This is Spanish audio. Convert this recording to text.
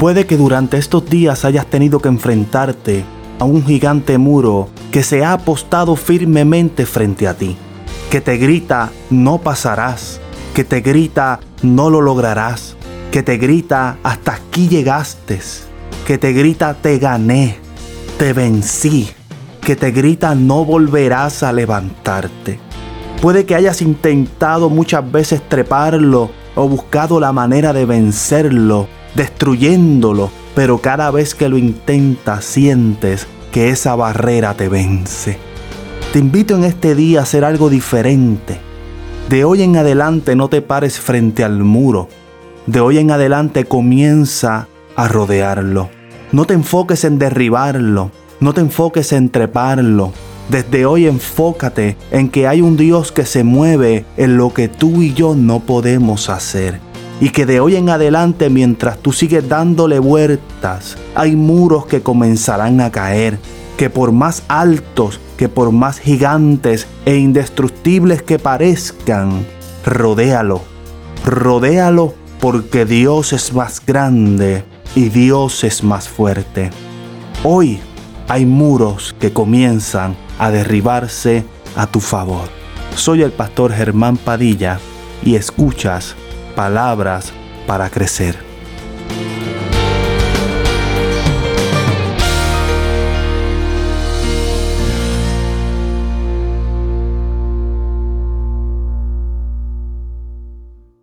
Puede que durante estos días hayas tenido que enfrentarte a un gigante muro que se ha apostado firmemente frente a ti, que te grita no pasarás, que te grita no lo lograrás, que te grita hasta aquí llegaste, que te grita te gané, te vencí, que te grita no volverás a levantarte. Puede que hayas intentado muchas veces treparlo o buscado la manera de vencerlo, destruyéndolo, pero cada vez que lo intentas sientes que esa barrera te vence. Te invito en este día a hacer algo diferente. De hoy en adelante no te pares frente al muro. De hoy en adelante comienza a rodearlo. No te enfoques en derribarlo. No te enfoques en treparlo. Desde hoy enfócate en que hay un Dios que se mueve en lo que tú y yo no podemos hacer. Y que de hoy en adelante, mientras tú sigues dándole vueltas, hay muros que comenzarán a caer. Que por más altos, que por más gigantes e indestructibles que parezcan, rodéalo. Rodéalo porque Dios es más grande y Dios es más fuerte. Hoy hay muros que comienzan a derribarse a tu favor. Soy el pastor Germán Padilla y escuchas palabras para crecer.